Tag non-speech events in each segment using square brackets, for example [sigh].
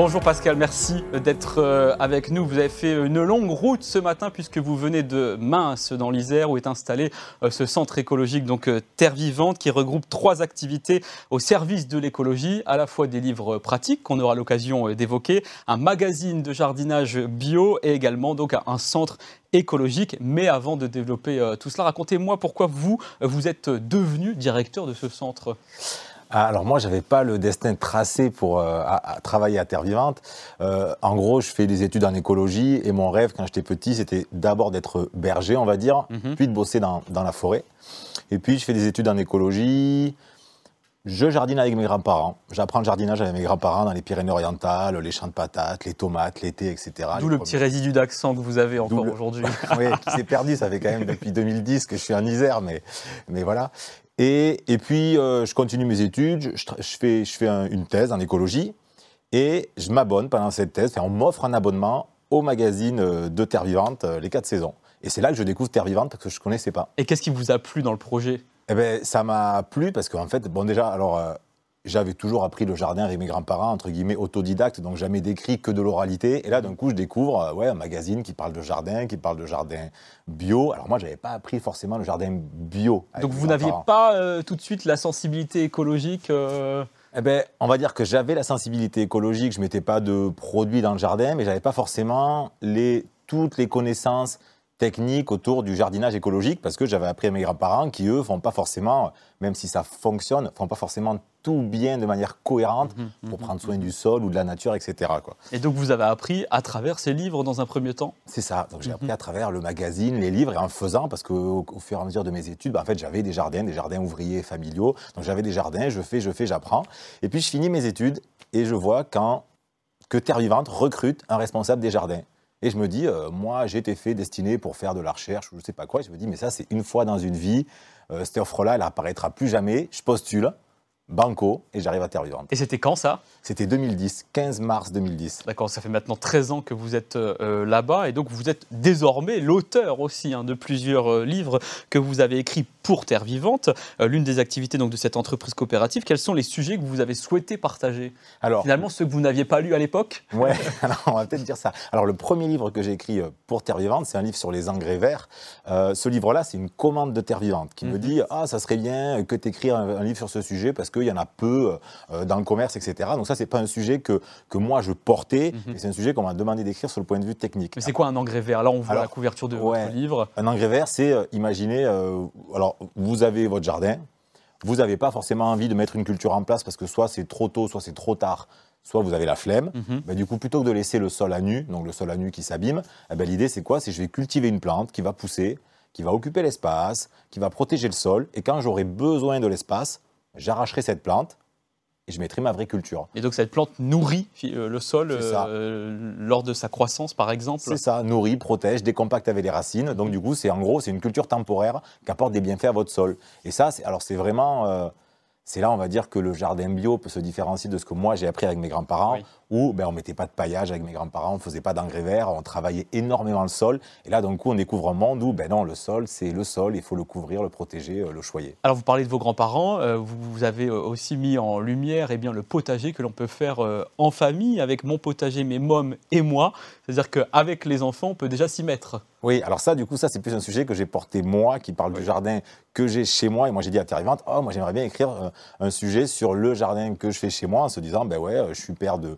Bonjour Pascal, merci d'être euh, avec nous. Vous avez fait une longue route ce matin puisque vous venez de Mince dans l'Isère où est installé euh, ce centre écologique donc euh, Terre Vivante qui regroupe trois activités au service de l'écologie, à la fois des livres pratiques qu'on aura l'occasion d'évoquer, un magazine de jardinage bio et également donc un centre écologique. Mais avant de développer tout cela, racontez-moi pourquoi vous vous êtes devenu directeur de ce centre. Ah, alors moi, j'avais pas le destin tracé pour euh, travailler à Terre Vivante. Euh, en gros, je fais des études en écologie et mon rêve quand j'étais petit, c'était d'abord d'être berger, on va dire, mhm. puis de bosser dans, la forêt. Et puis je fais des études en écologie. Je jardine avec mes grands-parents. J'apprends le jardinage avec mes grands-parents dans les Pyrénées-Orientales, les champs de patates, les tomates, l'été, etc. D'où le petit résidu d'accent que vous avez encore aujourd'hui. [laughs] oui, qui s'est perdu. Ça fait quand même depuis 2010 que je suis en Isère, mais, mais voilà. Et, et puis, euh, je continue mes études, je, je fais, je fais une thèse en écologie, et je m'abonne pendant cette thèse, on m'offre un abonnement au magazine euh, de Terre Vivante, euh, les 4 saisons. Et c'est là que je découvre Terre Vivante, parce que je ne connaissais pas. Et qu'est-ce qui vous a plu dans le projet? Eh ben, ça m'a plu parce qu'en fait, bon déjà, alors j'avais toujours appris le jardin avec mes grands-parents, entre guillemets, autodidacte, donc jamais décrit que de l'oralité. Et là, d'un coup, je découvre euh, ouais, un magazine qui parle de jardin, qui parle de jardin bio. Alors moi, je n'avais pas appris forcément le jardin bio. Donc vous n'aviez pas euh, tout de suite la sensibilité écologique euh eh ben, on va dire que j'avais la sensibilité écologique, je ne mettais pas de produits dans le jardin, mais j'avais pas forcément les, toutes les connaissances techniques autour du jardinage écologique parce que j'avais appris à mes grands-parents qui, eux, font pas forcément, même si ça fonctionne, font pas forcément tout bien de manière cohérente mhm, mhm, pour prendre soin mhm. du sol ou de la nature, etc. Quoi. Et donc vous avez appris à travers ces livres dans un premier temps? C'est ça. Donc j'ai appris à travers le magazine, les livres et en faisant, parce qu'au au fur et à mesure de mes études, bah, en fait j'avais des jardins, des jardins ouvriers familiaux. Donc j'avais des jardins, je fais, je fais, j'apprends. Et puis je finis mes études et je vois quand que Terre Vivante recrute un responsable des jardins. Et je me dis, euh, moi, j'ai été fait destiné pour faire de la recherche ou je ne sais pas quoi. je me dis, mais ça, c'est une fois dans une vie. Euh, cette offre-là, elle apparaîtra plus jamais. Je postule. Banco, et j'arrive à Terre Vivante. Et c'était quand ça? C'était 2010, 15 mars 2010. D'accord, ça fait maintenant 13 ans que vous êtes euh, là-bas, et donc vous êtes désormais l'auteur aussi hein, de plusieurs euh, livres que vous avez écrits pour Terre Vivante, euh, l'une des activités donc, de cette entreprise coopérative. Quels sont les sujets que vous avez souhaité partager? Alors, Finalement, ceux que vous n'aviez pas lus à l'époque? Ouais, [laughs] alors on va peut-être dire ça. Alors le premier livre que j'ai écrit pour Terre Vivante, c'est un livre sur les engrais verts. ce livre-là, c'est une commande de Terre Vivante qui me mhm. dit, ah, ça serait bien que tu écris un, un livre sur ce sujet, parce que il y en a peu euh, dans le commerce, etc. Donc ça, c'est pas un sujet que, que moi je portais, mhm. c'est un sujet qu'on m'a demandé d'écrire sur le point de vue technique. Mais c'est quoi un engrais vert? Là, on voit la couverture de votre livre. Un engrais vert, c'est, euh, imaginez, euh, alors vous avez votre jardin, vous n'avez pas forcément envie de mettre une culture en place parce que soit c'est trop tôt, soit c'est trop tard, soit vous avez la flemme. Mhm. Bah, du coup, plutôt que de laisser le sol à nu, donc le sol à nu qui s'abîme, eh ben, l'idée c'est quoi? C'est je vais cultiver une plante qui va pousser, qui va occuper l'espace, qui va protéger le sol, et quand j'aurai besoin de l'espace, j'arracherai cette plante et je mettrai ma vraie culture. Et donc cette plante nourrit euh, le sol euh, lors de sa croissance, par exemple C'est ça, nourrit, protège, décompacte avec les racines. Donc du coup, c'est en gros, c'est une culture temporaire qui apporte des bienfaits à votre sol. Et ça, alors c'est vraiment... Euh, c'est là, on va dire, que le jardin bio peut se différencier de ce que moi j'ai appris avec mes grands-parents, où ben, on ne mettait pas de paillage avec mes grands-parents, on ne faisait pas d'engrais verts, on travaillait énormément le sol. Et là, d'un coup, on découvre un monde où, ben non, le sol, c'est le sol, il faut le couvrir, le protéger, euh, le choyer. Alors, vous parlez de vos grands-parents, euh, vous avez euh, aussi mis en lumière eh bien, le potager que l'on peut faire en famille, avec mon potager, mes mômes et moi. C'est-à-dire qu'avec les enfants, on peut déjà s'y mettre. Oui, alors ça, du coup, ça, c'est plus un sujet que j'ai porté moi, qui parle du jardin que j'ai chez moi. Et moi, j'ai dit à Terre Vivante, oh, moi, j'aimerais bien écrire un sujet sur le jardin que je fais chez moi, en se disant, ben ouais, je suis père de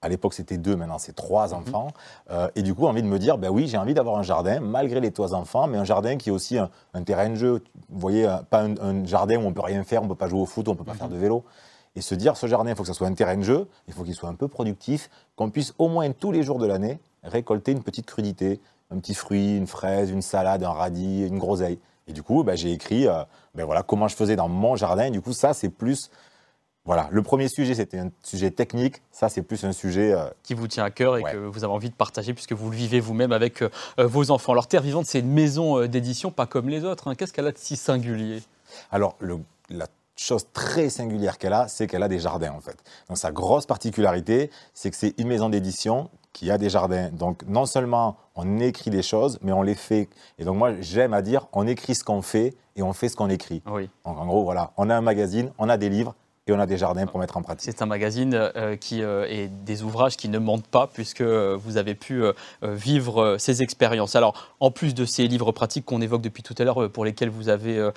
à l'époque, c'était deux, maintenant c'est trois mhm. enfants. Euh, et du coup, envie de me dire, ben oui, j'ai envie d'avoir un jardin, malgré les trois enfants, mais un jardin qui est aussi un, terrain de jeu. Vous voyez, euh, pas un, jardin où on peut rien faire, on peut pas jouer au foot, on peut pas faire mhm. de vélo. Et se dire, ce jardin, il faut que ça soit un terrain de jeu, il faut qu'il soit un peu productif, qu'on puisse au moins tous les jours de l'année récolter une petite crudité, un petit fruit, une fraise, une salade, un radis, une groseille. Et du coup, ben, j'ai écrit euh, ben voilà, comment je faisais dans mon jardin. Et du coup, ça, c'est plus voilà, le premier sujet, c'était un sujet technique. Ça, c'est plus un sujet... Euh, Qui vous tient à cœur et que vous avez envie de partager puisque vous le vivez vous-même avec euh, euh, vos enfants. Alors, Terre Vivante, c'est une maison d'édition pas comme les autres. Hein. Qu'est-ce qu'elle a de si singulier? Alors, le, la chose très singulière qu'elle a, c'est qu'elle a des jardins en fait. Donc sa grosse particularité, c'est que c'est une maison d'édition qui a des jardins. Donc non seulement on écrit des choses, mais on les fait. Et donc moi j'aime à dire, on écrit ce qu'on fait et on fait ce qu'on écrit. Oui. Donc en gros voilà, on a un magazine, on a des livres, et on a des jardins pour mettre en pratique. C'est un magazine euh, qui euh, est des ouvrages qui ne mentent pas puisque euh, vous avez pu vivre ces expériences. Alors, en plus de ces livres pratiques qu'on évoque depuis tout à l'heure pour lesquels vous avez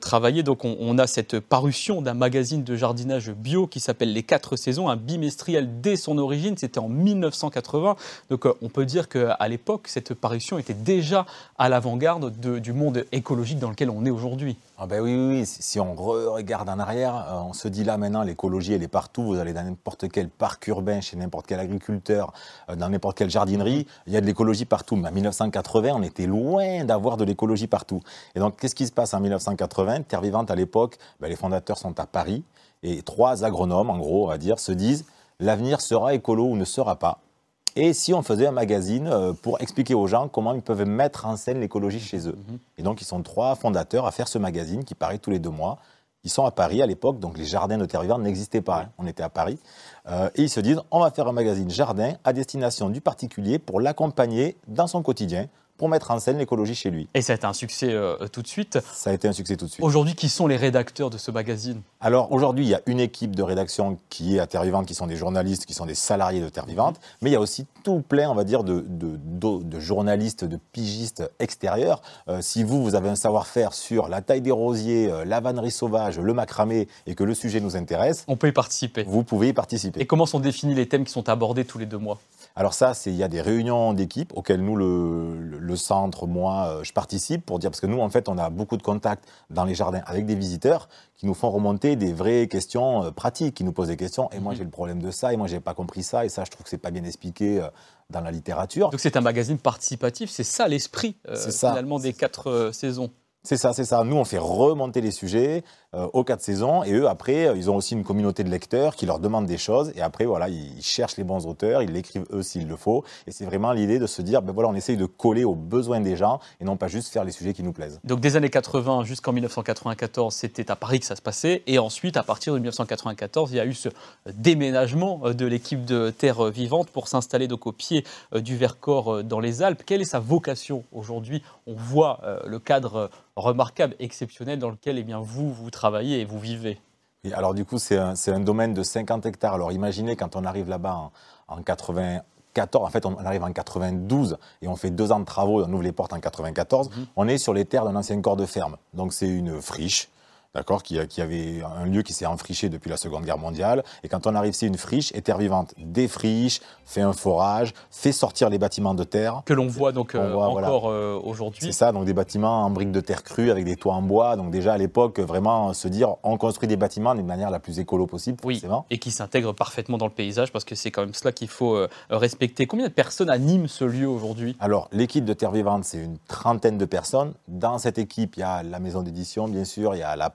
travaillé, donc on, a cette parution d'un magazine de jardinage bio qui s'appelle Les Quatre Saisons, un bimestriel dès son origine. C'était en 1980. Donc, on peut dire qu'à l'époque, cette parution était déjà à l'avant-garde du monde écologique dans lequel on est aujourd'hui. Ah ben oui, oui, si on regarde en arrière, on se dit dit là maintenant, l'écologie, elle est partout. Vous allez dans n'importe quel parc urbain, chez n'importe quel agriculteur, euh, dans n'importe quelle jardinerie, il y a de l'écologie partout. Mais en 1980, on était loin d'avoir de l'écologie partout. Et donc, qu'est-ce qui se passe en 1980 Terre Vivante, à l'époque, ben, les fondateurs sont à Paris. Et trois agronomes, en gros, on va dire, se disent l'avenir sera écolo ou ne sera pas. Et si on faisait un magazine euh, pour expliquer aux gens comment ils peuvent mettre en scène l'écologie chez eux. Mhm. Et donc, ils sont trois fondateurs à faire ce magazine qui paraît tous les deux mois. Ils sont à Paris à l'époque, donc les jardins de terre vivante n'existaient pas. Hein. On était à Paris. Euh, et ils se disent on va faire un magazine jardin à destination du particulier pour l'accompagner dans son quotidien, pour mettre en scène l'écologie chez lui. Et ça a été un succès euh, tout de suite. Ça a été un succès tout de suite. Aujourd'hui, qui sont les rédacteurs de ce magazine? Alors aujourd'hui, il y a une équipe de rédaction qui est à Terre Vivante, qui sont des journalistes, qui sont des salariés de Terre Vivante, mais il y a aussi tout plein, on va dire, de, de, journalistes, de pigistes extérieurs. Euh, si vous, vous avez un savoir-faire sur la taille des rosiers, euh, la vannerie sauvage, le macramé, et que le sujet nous intéresse, on peut y participer. Vous pouvez y participer. Et comment sont définis les thèmes qui sont abordés tous les deux mois? Alors ça, il y a des réunions d'équipe auxquelles nous, le, centre, moi, euh, je participe pour dire, parce que nous, en fait, on a beaucoup de contacts dans les jardins avec des visiteurs qui nous font remonter des vraies questions euh, pratiques, qui nous posent des questions, et moi mhm. j'ai le problème de ça, et moi j'ai pas compris ça, et ça je trouve que c'est pas bien expliqué euh, dans la littérature. Donc c'est un magazine participatif, c'est ça l'esprit finalement des quatre saisons. C'est ça, c'est ça. Nous, on fait remonter les sujets euh, aux quatre saisons et eux, après, euh, ils ont aussi une communauté de lecteurs qui leur demandent des choses et après, voilà, ils cherchent les bons auteurs, ils l'écrivent eux s'il le faut. Et c'est vraiment l'idée de se dire, ben voilà, on essaye de coller aux besoins des gens et non pas juste faire les sujets qui nous plaisent. Donc des années 80 jusqu'en 1994, c'était à Paris que ça se passait et ensuite, à partir de 1994, il y a eu ce déménagement euh, de l'équipe de Terre Vivante pour s'installer donc au pied du Vercors dans les Alpes. Quelle est sa vocation aujourd'hui? On voit le cadre remarquable, exceptionnel dans lequel eh bien, vous, vous travaillez et vous vivez. alors du coup, c'est un, un, domaine de 50 hectares. Alors imaginez quand on arrive là-bas en, en 94, en fait, on arrive en 92 et on fait deux ans de travaux, on ouvre les portes en 94. Mhm. On est sur les terres d'un ancien corps de ferme. Donc c'est une friche d'accord, qui, qui, avait un lieu qui s'est enfriché depuis la Seconde Guerre mondiale. Et quand on arrive, c'est une friche, et Terre Vivante défriche, fait un forage, fait sortir les bâtiments de terre. Que l'on voit donc euh, encore euh, aujourd'hui. C'est ça, donc des bâtiments en briques de terre crue avec des toits en bois. Donc déjà à l'époque, vraiment se dire, on construit des bâtiments d'une manière la plus écolo possible, oui, Et qui s'intègrent parfaitement dans le paysage, parce que c'est quand même cela qu'il faut euh, respecter. Combien de personnes animent ce lieu aujourd'hui? Alors, l'équipe de Terre Vivante, c'est une trentaine de personnes. Dans cette équipe, il y a la maison d'édition, bien sûr, il y a la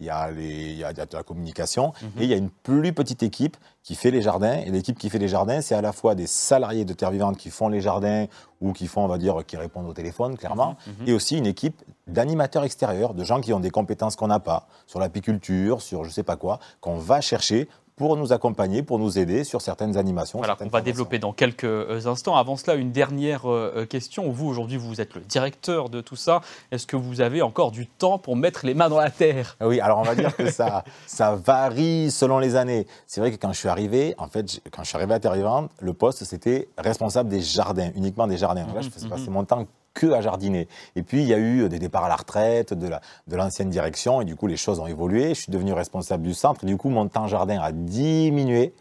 il y a, les, il y a de la communication, mhm. et il y a une plus petite équipe qui fait les jardins. Et l'équipe qui fait les jardins, c'est à la fois des salariés de Terre Vivante qui font les jardins ou qui font, on va dire, qui répondent au téléphone, clairement, mhm, mhm. et aussi une équipe d'animateurs extérieurs, de gens qui ont des compétences qu'on n'a pas, sur l'apiculture, sur je sais pas quoi, qu'on va chercher pour nous accompagner, pour nous aider sur certaines animations. Voilà, on va développer dans quelques instants. Avant cela, une dernière euh, question. Vous, aujourd'hui, vous êtes le directeur de tout ça. Est-ce que vous avez encore du temps pour mettre les mains dans la terre? Oui, alors on va dire que ça, [laughs] ça varie selon les années. C'est vrai que quand je suis arrivé, en fait, quand je suis arrivé à Terre Vivante, le poste, c'était responsable des jardins, uniquement des jardins. Là, je faisais passer mon temps que à jardiner. Et puis, il y a eu des départs à la retraite de, la, de l'ancienne direction, et du coup, les choses ont évolué. Je suis devenu responsable du centre, et du coup, mon temps jardin a diminué.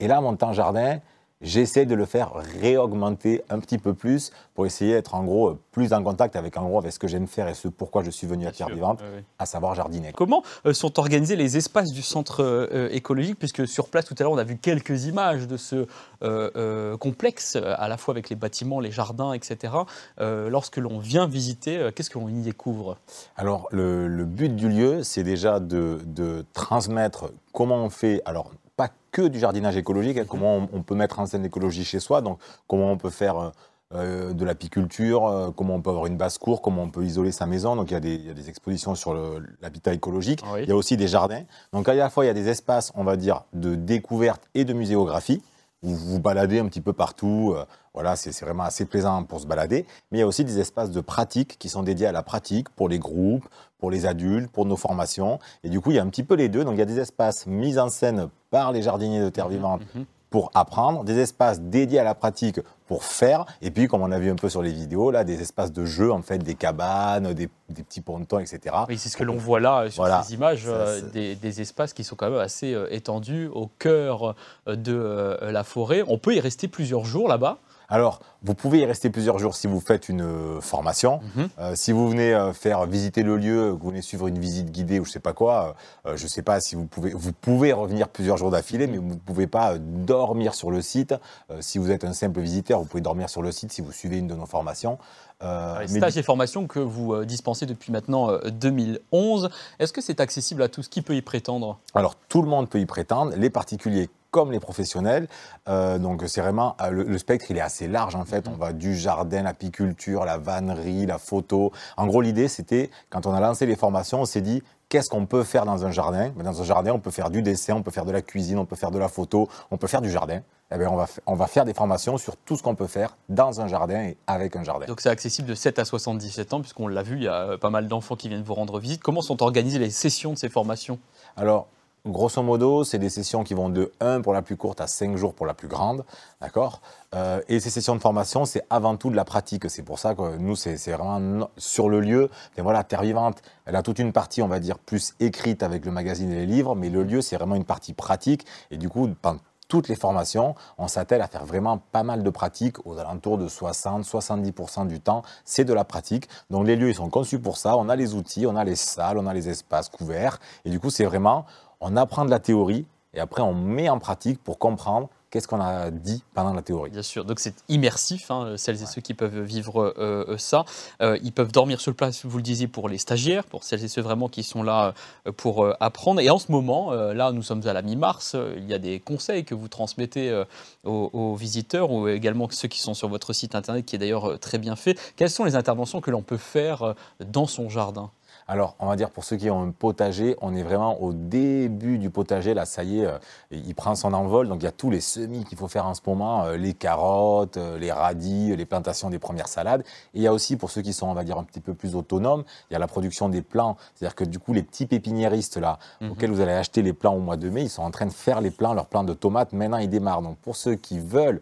Et là, mon temps jardin, J'essaie de le faire réaugmenter un petit peu plus pour essayer d'être en gros plus en contact avec en gros avec ce que j'aime faire et ce pourquoi je suis venu à Terre Vivante, à savoir jardiner. Comment euh, sont organisés les espaces du centre euh, écologique? Puisque sur place tout à l'heure on a vu quelques images de ce euh, complexe, à la fois avec les bâtiments, les jardins, etc. lorsque l'on vient visiter, qu'est-ce que l'on y découvre? Alors le, but du lieu, c'est déjà de, de transmettre comment on fait. Alors pas que du jardinage écologique, hein, comment on, peut mettre en scène l'écologie chez soi, donc comment on peut faire euh, euh, de l'apiculture, euh, comment on peut avoir une basse-cour, comment on peut isoler sa maison. Donc il y a des, il y a des expositions sur l'habitat écologique. Oui. Il y a aussi des jardins. Donc à la fois, il y a des espaces, on va dire, de découverte et de muséographie. Vous vous baladez un petit peu partout. euh, voilà, c'est vraiment assez plaisant pour se balader. Mais il y a aussi des espaces de pratique qui sont dédiés à la pratique pour les groupes, pour les adultes, pour nos formations. Et du coup, il y a un petit peu les deux. Donc il y a des espaces mis en scène par les jardiniers de Terre Vivante Mhm. Pour apprendre, des espaces dédiés à la pratique pour faire, et puis comme on a vu un peu sur les vidéos, là, des espaces de jeu, en fait, des cabanes, des, des petits pontons, etc. Oui, c'est ce que l'on voit là euh, sur Voilà. ces images, Ça, euh, des, des espaces qui sont quand même assez euh, étendus au cœur de la forêt. On peut y rester plusieurs jours là-bas. Alors, vous pouvez y rester plusieurs jours si vous faites une euh, formation. Mhm. Euh, si vous venez euh, faire visiter le lieu, que vous venez suivre une visite guidée ou je sais pas quoi, euh, je sais pas si vous pouvez, vous pouvez revenir plusieurs jours d'affilée, mais vous ne pouvez pas dormir sur le site. Si vous êtes un simple visiteur, vous pouvez dormir sur le site si vous suivez une de nos formations. Euh, mais stages et formations que vous dispensez depuis maintenant euh, 2011, est-ce que c'est accessible à tous? Qui peut y prétendre? Alors, tout le monde peut y prétendre, les particuliers comme les professionnels. Euh, donc, c'est vraiment euh, le, le spectre, il est assez large en fait. On va du jardin, l'apiculture, la vannerie, la photo. En gros, l'idée, c'était quand on a lancé les formations, on s'est dit qu'est-ce qu'on peut faire dans un jardin? Dans un jardin, on peut faire du dessin, on peut faire de la cuisine, on peut faire de la photo, on peut faire du jardin. Eh bien, on, va, on va faire des formations sur tout ce qu'on peut faire dans un jardin et avec un jardin. Donc c'est accessible de 7 à 77 ans, puisqu'on l'a vu, il y a pas mal d'enfants qui viennent vous rendre visite. Comment sont organisées les sessions de ces formations? Alors, grosso modo, c'est des sessions qui vont de 1 pour la plus courte à 5 jours pour la plus grande. D'accord? Euh, Et ces sessions de formation, c'est avant tout de la pratique. C'est pour ça que nous, c'est vraiment sur le lieu. Et voilà, Terre Vivante, elle a toute une partie, on va dire, plus écrite avec le magazine et les livres, mais le lieu, c'est vraiment une partie pratique. Et du coup, pendant toutes les formations, on s'attelle à faire vraiment pas mal de pratiques, aux alentours de 60-70% du temps, c'est de la pratique. Donc les lieux, ils sont conçus pour ça. On a les outils, on a les salles, on a les espaces couverts. Et du coup, c'est vraiment, on apprend de la théorie et après on met en pratique pour comprendre qu'est-ce qu'on a dit pendant la théorie. Bien sûr, donc c'est immersif, hein, celles et ceux qui peuvent vivre euh, ça. Euh, ils peuvent dormir sur place, vous le disiez, pour les stagiaires, pour celles et ceux vraiment qui sont là euh, pour apprendre. Et en ce moment, là nous sommes à la mi-mars, il y a des conseils que vous transmettez aux, aux visiteurs ou également ceux qui sont sur votre site internet qui est d'ailleurs très bien fait. Quelles sont les interventions que l'on peut faire dans son jardin? Alors, on va dire pour ceux qui ont un potager, on est vraiment au début du potager. Là, ça y est, euh, il prend son envol. Donc, il y a tous les semis qu'il faut faire en ce moment euh, les carottes, euh, les radis, les plantations des premières salades. Et il y a aussi pour ceux qui sont, on va dire, un petit peu plus autonomes, il y a la production des plants. C'est-à-dire que du coup, les petits pépiniéristes là, Mhm. auxquels vous allez acheter les plants au mois de mai, ils sont en train de faire les plants, leurs plants de tomates. Maintenant, ils démarrent. Donc, pour ceux qui veulent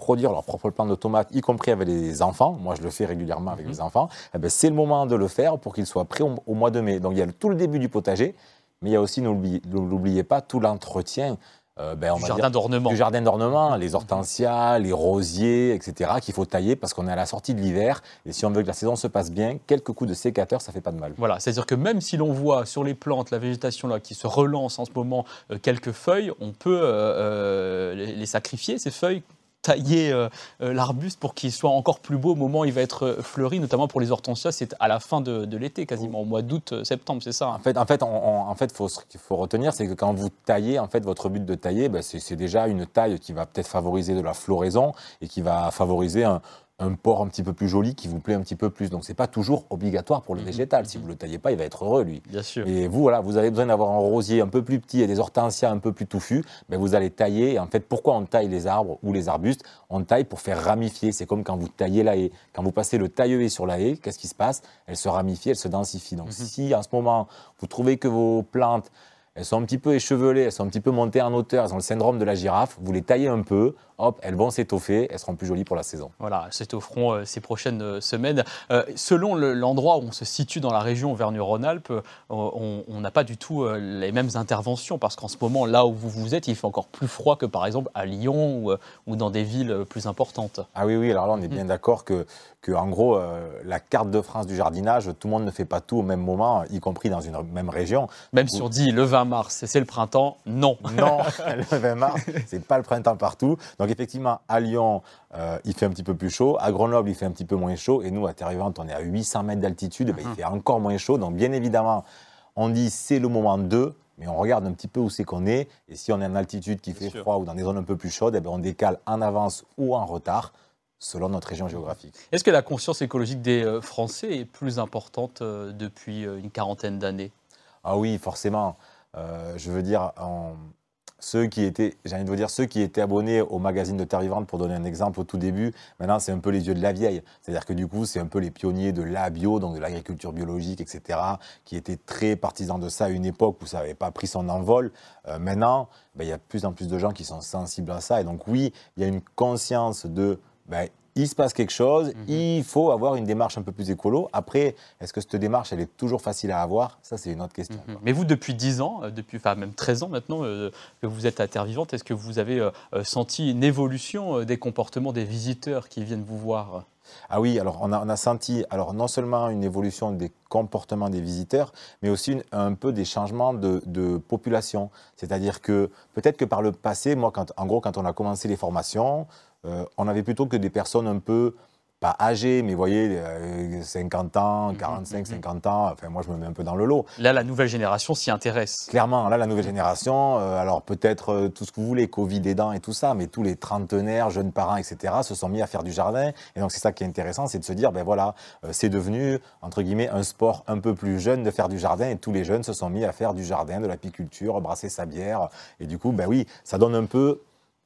produire leur propre plan de tomates, y compris avec les enfants, moi je le fais régulièrement avec Mhm. les enfants, eh ben, c'est le moment de le faire pour qu'ils soient prêts au, au mois de mai. Donc il y a le- tout le début du potager, mais il y a aussi, n'oubliez pas, tout l'entretien euh, ben, du jardin d'ornement du jardin d'ornement, les hortensias, les rosiers, etc., qu'il faut tailler parce qu'on est à la sortie de l'hiver. Et si on veut que la saison se passe bien, quelques coups de sécateur, ça fait pas de mal. Voilà, c'est-à-dire que même si l'on voit sur les plantes la végétation là qui se relance en ce moment euh, quelques feuilles, on peut euh, les sacrifier ces feuilles, tailler euh, euh, l'arbuste pour qu'il soit encore plus beau au moment où il va être euh, fleuri, notamment pour les hortensias, c'est à la fin de, l'été quasiment, au mois d'août, septembre, c'est ça. hein En fait, en fait, en fait, ce qu'il faut retenir, c'est que quand vous taillez, en fait, votre but de tailler, c'est c'est déjà une taille qui va peut-être favoriser de la floraison et qui va favoriser un, un port un petit peu plus joli qui vous plaît un petit peu plus. Donc, c'est pas toujours obligatoire pour le Mhm, végétal. Si mhm. vous le taillez pas, il va être heureux, lui. Bien sûr. Et vous, voilà, vous avez besoin d'avoir un rosier un peu plus petit et des hortensias un peu plus touffus. Ben, vous allez tailler. Et en fait, pourquoi on taille les arbres ou les arbustes? On taille pour faire ramifier. C'est comme quand vous taillez la haie. Quand vous passez le taille-haie sur la haie, qu'est-ce qui se passe? Elle se ramifie, elle se densifie. Donc, Mhm. si en ce moment, vous trouvez que vos plantes, elles sont un petit peu échevelées, elles sont un petit peu montées en hauteur, elles ont le syndrome de la girafe, vous les taillez un peu, hop, elles vont s'étoffer, elles seront plus jolies pour la saison. Voilà, c'est au front euh, ces prochaines euh, semaines. Euh, selon le- l'endroit où on se situe dans la région Auvergne-Rhône-Alpes, on n'a pas du tout les mêmes interventions parce qu'en ce moment, là où vous vous êtes, il fait encore plus froid que par exemple à Lyon ou, ou dans des villes plus importantes. Ah oui, oui, alors là, on est bien d'accord que, que, en gros, euh, la carte de France du jardinage, tout le monde ne fait pas tout au même moment, y compris dans une même région. Même si on dit le 20 mars, c'est le printemps, non. Non, [laughs] [laughs] le 20 mars, c'est pas le printemps partout. Donc effectivement, à Lyon, euh, il fait un petit peu plus chaud. À Grenoble, il fait un petit peu moins chaud. Et nous, à Terre-Vivante, on est à 800 mètres d'altitude. ben, Mhm. il fait encore moins chaud. Donc bien évidemment, on dit c'est le moment de, mais on regarde un petit peu où c'est qu'on est. Et si on est en altitude qui Bien fait sûr. froid ou dans des zones un peu plus chaudes, eh ben, on décale en avance ou en retard selon notre région géographique. Est-ce que la conscience écologique des Français est plus importante depuis une quarantaine d'années? Ah oui, forcément. je veux dire, en, ceux qui étaient, j'ai envie de vous dire, ceux qui étaient abonnés au magazine de Terre Vivante, pour donner un exemple au tout début, maintenant c'est un peu les yeux de la vieille. C'est-à-dire que du coup, c'est un peu les pionniers de la bio, donc de l'agriculture biologique, etc., qui étaient très partisans de ça à une époque où ça n'avait pas pris son envol. Euh, maintenant, ben, il y a de plus en plus de gens qui sont sensibles à ça. Et donc oui, il y a une conscience de ben, il se passe quelque chose, mhm. il faut avoir une démarche un peu plus écolo. Après, est-ce que cette démarche, elle est toujours facile à avoir? Ça, c'est une autre question. Mhm. Mais vous, depuis 10 ans, euh, depuis, enfin même 13 ans maintenant euh, que vous êtes à Terre Vivante, est-ce que vous avez euh, senti une évolution des comportements des visiteurs qui viennent vous voir? Ah oui, alors on a, senti alors non seulement une évolution des comportements des visiteurs, mais aussi un peu des changements de, population. C'est-à-dire que peut-être que par le passé, moi, quand, en gros, quand on a commencé les formations, euh, on avait plutôt que des personnes un peu pas âgées, mais vous voyez, 50 euh, ans, 45, 50 ans, enfin moi je me mets un peu dans le lot. Là, la nouvelle génération s'y intéresse. Clairement, là, la nouvelle génération, euh, alors peut-être tout ce que vous voulez, Covid aidant et tout ça, mais tous les trentenaires, jeunes parents, etc., se sont mis à faire du jardin. Et donc c'est ça qui est intéressant, c'est de se dire, ben voilà, c'est devenu, entre guillemets, un sport un peu plus jeune de faire du jardin, et tous les jeunes se sont mis à faire du jardin, de l'apiculture, brasser sa bière. Et du coup, ben oui, ça donne un peu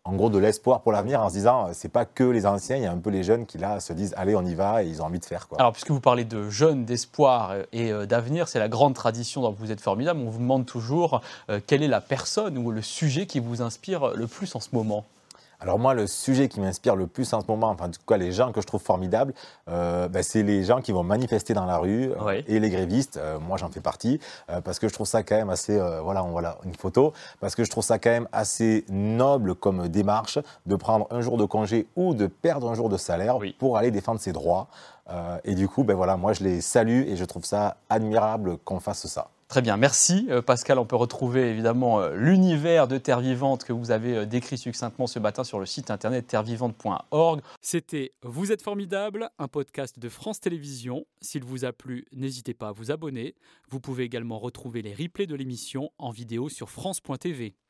en gros de l'espoir pour l'avenir en se disant c'est pas que les anciens, il y a un peu les jeunes qui là se disent allez on y va et ils ont envie de faire quoi. Alors puisque vous parlez de jeunes, d'espoir et euh, d'avenir, c'est la grande tradition dont vous êtes formidable. On vous demande toujours euh, quelle est la personne ou le sujet qui vous inspire le plus en ce moment? Alors moi, le sujet qui m'inspire le plus en ce moment, enfin en tout cas les gens que je trouve formidables, euh, ben, c'est les gens qui vont manifester dans la rue euh, et les grévistes. Euh, moi, j'en fais partie parce que je trouve ça quand même assez, voilà, on voit une photo, parce que je trouve ça quand même assez noble comme démarche de prendre un jour de congé ou de perdre un jour de salaire pour aller défendre ses droits. et du coup, ben voilà, moi je les salue et je trouve ça admirable qu'on fasse ça. Très bien, merci euh, Pascal. On peut retrouver évidemment euh, l'univers de Terre Vivante que vous avez euh, décrit succinctement ce matin sur le site internet terrevivante.org. C'était Vous êtes formidable, un podcast de France Télévisions. S'il vous a plu, n'hésitez pas à vous abonner. Vous pouvez également retrouver les replays de l'émission en vidéo sur France.tv.